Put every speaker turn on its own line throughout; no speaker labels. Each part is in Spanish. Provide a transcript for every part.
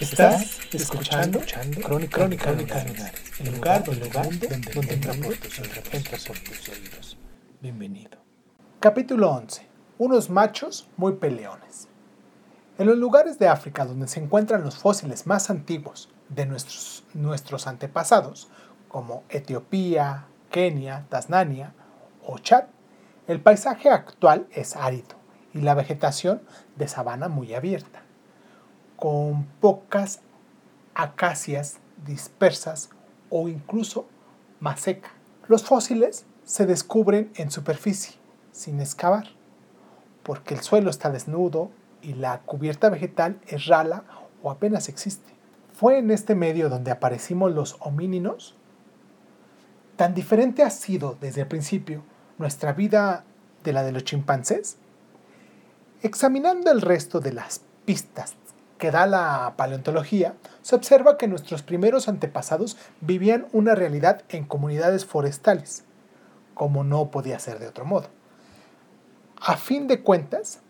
Estás escuchando, Crónica, Crónica, Lunares, el lugar, el lugar donde, donde entra por tus oídos. entra por tus oídos. Bienvenido. Capítulo 11. Unos machos muy peleones. En los lugares de África donde se encuentran los fósiles más antiguos de nuestros, nuestros antepasados, como Etiopía, Kenia, Tasmania o Chad, el paisaje actual es árido y la vegetación de sabana muy abierta con pocas acacias dispersas o incluso más seca. Los fósiles se descubren en superficie, sin excavar, porque el suelo está desnudo y la cubierta vegetal es rala o apenas existe. Fue en este medio donde aparecimos los homínidos. Tan diferente ha sido desde el principio nuestra vida de la de los chimpancés. Examinando el resto de las pistas que da la paleontología, se observa que nuestros primeros antepasados vivían una realidad en comunidades forestales, como no podía ser de otro modo. A fin de cuentas,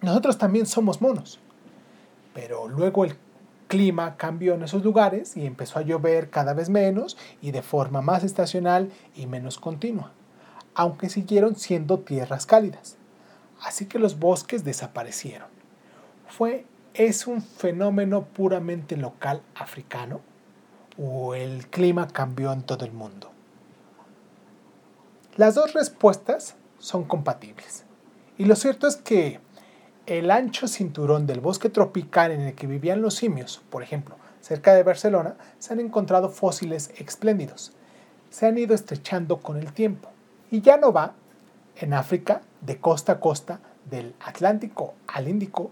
nosotros también somos monos, pero luego el clima cambió en esos lugares y empezó a llover cada vez menos y de forma más estacional y menos continua, aunque siguieron siendo tierras cálidas. Así que los bosques desaparecieron. Fue ¿Es un fenómeno puramente local africano o el clima cambió en todo el mundo? Las dos respuestas son compatibles. Y lo cierto es que el ancho cinturón del bosque tropical en el que vivían los simios, por ejemplo, cerca de Barcelona, se han encontrado fósiles espléndidos. Se han ido estrechando con el tiempo. Y ya no va en África de costa a costa, del Atlántico al Índico,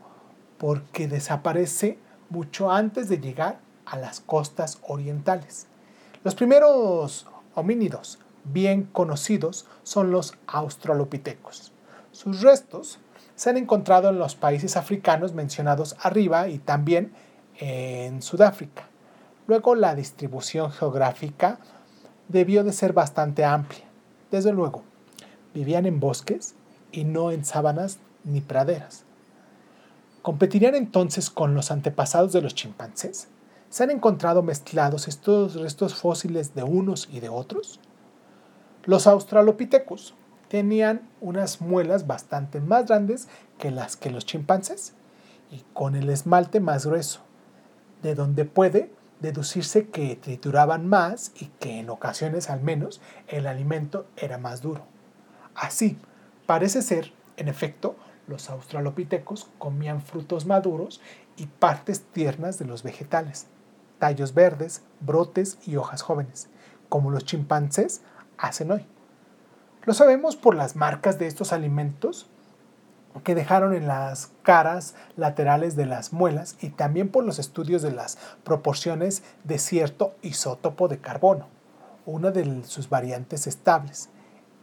porque desaparece mucho antes de llegar a las costas orientales. Los primeros homínidos bien conocidos son los australopitecos. Sus restos se han encontrado en los países africanos mencionados arriba y también en Sudáfrica. Luego la distribución geográfica debió de ser bastante amplia. Desde luego, vivían en bosques y no en sábanas ni praderas. ¿Competirían entonces con los antepasados de los chimpancés? ¿Se han encontrado mezclados estos restos fósiles de unos y de otros? Los australopithecus tenían unas muelas bastante más grandes que las que los chimpancés y con el esmalte más grueso, de donde puede deducirse que trituraban más y que en ocasiones al menos el alimento era más duro. Así, parece ser, en efecto, los australopitecos comían frutos maduros y partes tiernas de los vegetales, tallos verdes, brotes y hojas jóvenes, como los chimpancés hacen hoy. Lo sabemos por las marcas de estos alimentos que dejaron en las caras laterales de las muelas y también por los estudios de las proporciones de cierto isótopo de carbono, una de sus variantes estables,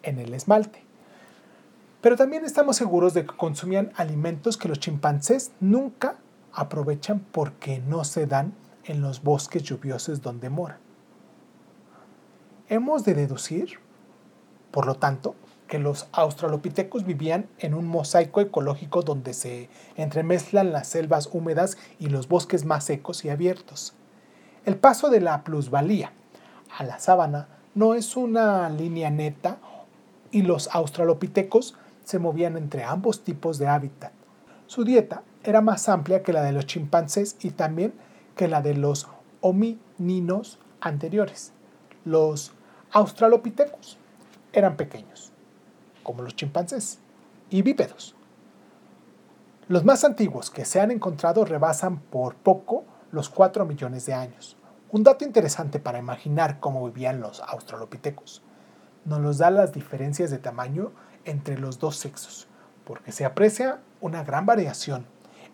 en el esmalte. Pero también estamos seguros de que consumían alimentos que los chimpancés nunca aprovechan porque no se dan en los bosques lluviosos donde moran. Hemos de deducir, por lo tanto, que los australopitecos vivían en un mosaico ecológico donde se entremezclan las selvas húmedas y los bosques más secos y abiertos. El paso de la plusvalía a la sábana no es una línea neta y los australopitecos se movían entre ambos tipos de hábitat. Su dieta era más amplia que la de los chimpancés y también que la de los homininos anteriores. Los australopithecus eran pequeños, como los chimpancés, y bípedos. Los más antiguos que se han encontrado rebasan por poco los 4 millones de años. Un dato interesante para imaginar cómo vivían los australopithecus nos los da las diferencias de tamaño entre los dos sexos. porque se aprecia una gran variación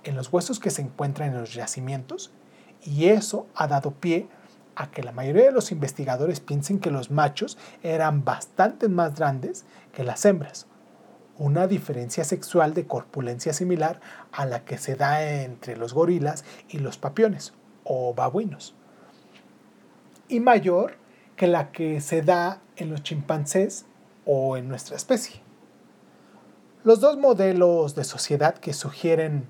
en los huesos que se encuentran en los yacimientos y eso ha dado pie a que la mayoría de los investigadores piensen que los machos eran bastante más grandes que las hembras, una diferencia sexual de corpulencia similar a la que se da entre los gorilas y los papiones o babuinos, y mayor que la que se da en los chimpancés o en nuestra especie. Los dos modelos de sociedad que sugieren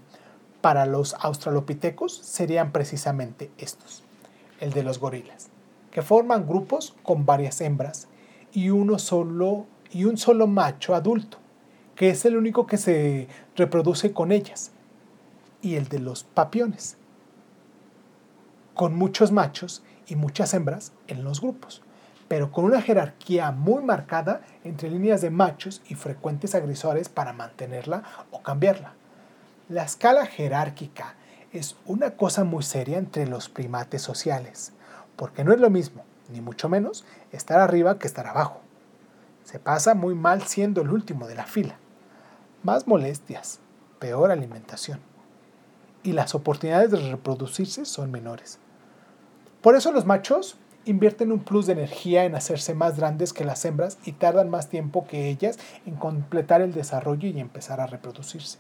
para los australopitecos serían precisamente estos, el de los gorilas, que forman grupos con varias hembras y uno solo y un solo macho adulto, que es el único que se reproduce con ellas, y el de los papiones, con muchos machos y muchas hembras en los grupos, pero con una jerarquía muy marcada entre líneas de machos y frecuentes agresores para mantenerla o cambiarla. La escala jerárquica es una cosa muy seria entre los primates sociales, porque no es lo mismo, ni mucho menos, estar arriba que estar abajo. Se pasa muy mal siendo el último de la fila. Más molestias, peor alimentación. Y las oportunidades de reproducirse son menores. Por eso los machos invierten un plus de energía en hacerse más grandes que las hembras y tardan más tiempo que ellas en completar el desarrollo y empezar a reproducirse.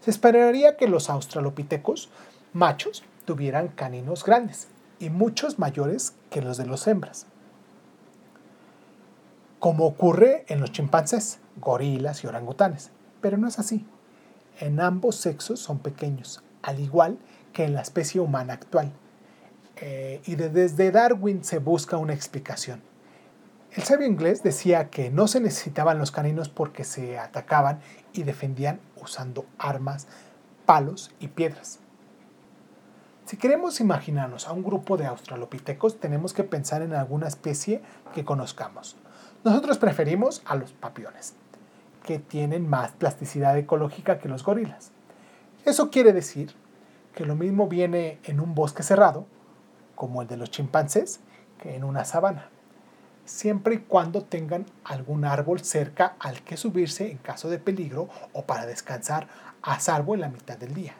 Se esperaría que los australopitecos machos tuvieran caninos grandes y muchos mayores que los de los hembras, como ocurre en los chimpancés, gorilas y orangutanes, pero no es así. En ambos sexos son pequeños, al igual que en la especie humana actual eh, y desde Darwin se busca una explicación. El sabio inglés decía que no se necesitaban los caninos porque se atacaban y defendían usando armas, palos y piedras. Si queremos imaginarnos a un grupo de australopitecos, tenemos que pensar en alguna especie que conozcamos. Nosotros preferimos a los papiones, que tienen más plasticidad ecológica que los gorilas. Eso quiere decir que lo mismo viene en un bosque cerrado como el de los chimpancés, que en una sabana, siempre y cuando tengan algún árbol cerca al que subirse en caso de peligro o para descansar a salvo en la mitad del día,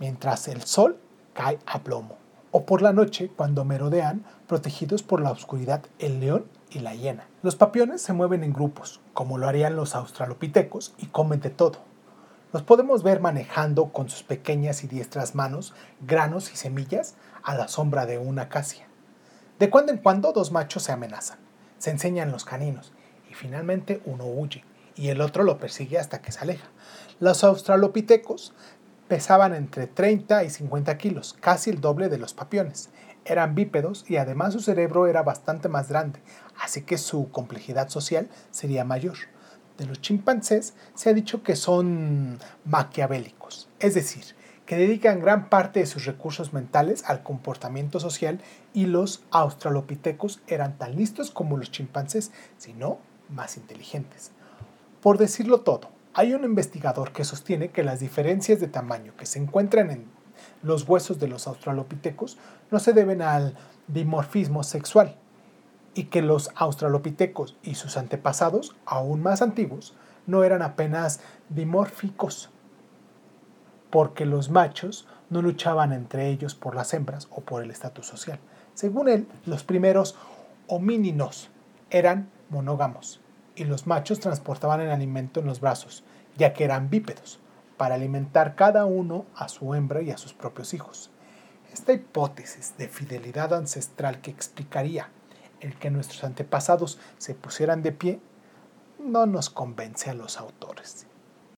mientras el sol cae a plomo, o por la noche cuando merodean protegidos por la oscuridad el león y la hiena. Los papiones se mueven en grupos, como lo harían los australopitecos, y comen de todo. Los podemos ver manejando con sus pequeñas y diestras manos granos y semillas a la sombra de una acacia. De cuando en cuando dos machos se amenazan, se enseñan los caninos y finalmente uno huye y el otro lo persigue hasta que se aleja. Los australopitecos pesaban entre 30 y 50 kilos, casi el doble de los papiones. Eran bípedos y además su cerebro era bastante más grande, así que su complejidad social sería mayor. De los chimpancés se ha dicho que son maquiavélicos, es decir, que dedican gran parte de sus recursos mentales al comportamiento social y los australopitecos eran tan listos como los chimpancés, sino más inteligentes. Por decirlo todo, hay un investigador que sostiene que las diferencias de tamaño que se encuentran en los huesos de los australopitecos no se deben al dimorfismo sexual y que los australopitecos y sus antepasados, aún más antiguos, no eran apenas dimórficos, porque los machos no luchaban entre ellos por las hembras o por el estatus social. Según él, los primeros homíninos eran monógamos y los machos transportaban el alimento en los brazos, ya que eran bípedos, para alimentar cada uno a su hembra y a sus propios hijos. Esta hipótesis de fidelidad ancestral que explicaría el que nuestros antepasados se pusieran de pie no nos convence a los autores.